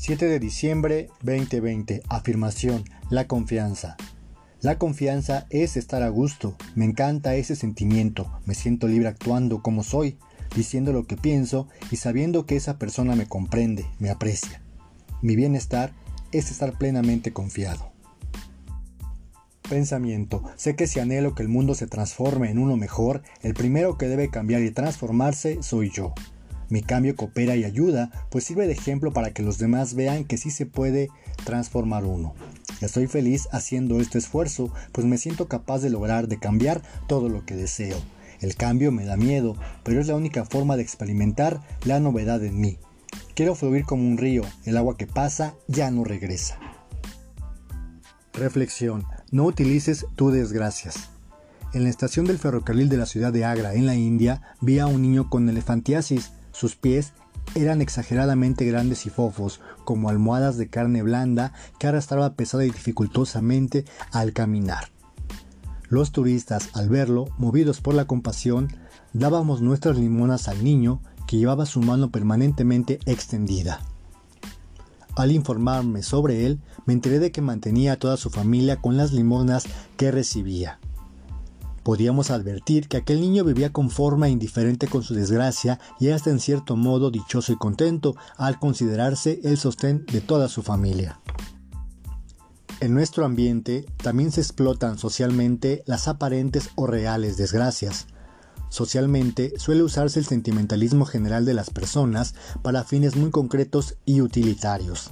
7 de diciembre 2020. Afirmación. La confianza. La confianza es estar a gusto. Me encanta ese sentimiento. Me siento libre actuando como soy, diciendo lo que pienso y sabiendo que esa persona me comprende, me aprecia. Mi bienestar es estar plenamente confiado. Pensamiento. Sé que si anhelo que el mundo se transforme en uno mejor, el primero que debe cambiar y transformarse soy yo. Mi cambio coopera y ayuda, pues sirve de ejemplo para que los demás vean que sí se puede transformar uno. Estoy feliz haciendo este esfuerzo, pues me siento capaz de lograr de cambiar todo lo que deseo. El cambio me da miedo, pero es la única forma de experimentar la novedad en mí. Quiero fluir como un río, el agua que pasa ya no regresa. Reflexión. No utilices tu desgracias. En la estación del ferrocarril de la ciudad de Agra, en la India, vi a un niño con elefantiasis sus pies eran exageradamente grandes y fofos, como almohadas de carne blanda que arrastraba pesada y dificultosamente al caminar. Los turistas, al verlo, movidos por la compasión, dábamos nuestras limonas al niño que llevaba su mano permanentemente extendida. Al informarme sobre él, me enteré de que mantenía a toda su familia con las limonas que recibía. Podíamos advertir que aquel niño vivía con forma indiferente con su desgracia y hasta en cierto modo dichoso y contento al considerarse el sostén de toda su familia. En nuestro ambiente también se explotan socialmente las aparentes o reales desgracias. Socialmente suele usarse el sentimentalismo general de las personas para fines muy concretos y utilitarios.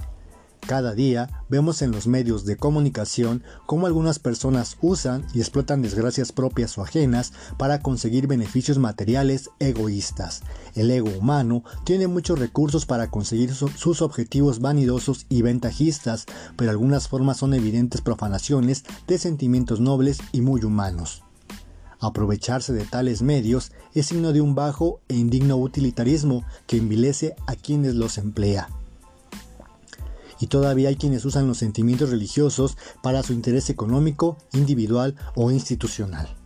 Cada día vemos en los medios de comunicación cómo algunas personas usan y explotan desgracias propias o ajenas para conseguir beneficios materiales egoístas. El ego humano tiene muchos recursos para conseguir sus objetivos vanidosos y ventajistas, pero algunas formas son evidentes profanaciones de sentimientos nobles y muy humanos. Aprovecharse de tales medios es signo de un bajo e indigno utilitarismo que envilece a quienes los emplea y todavía hay quienes usan los sentimientos religiosos para su interés económico, individual o institucional.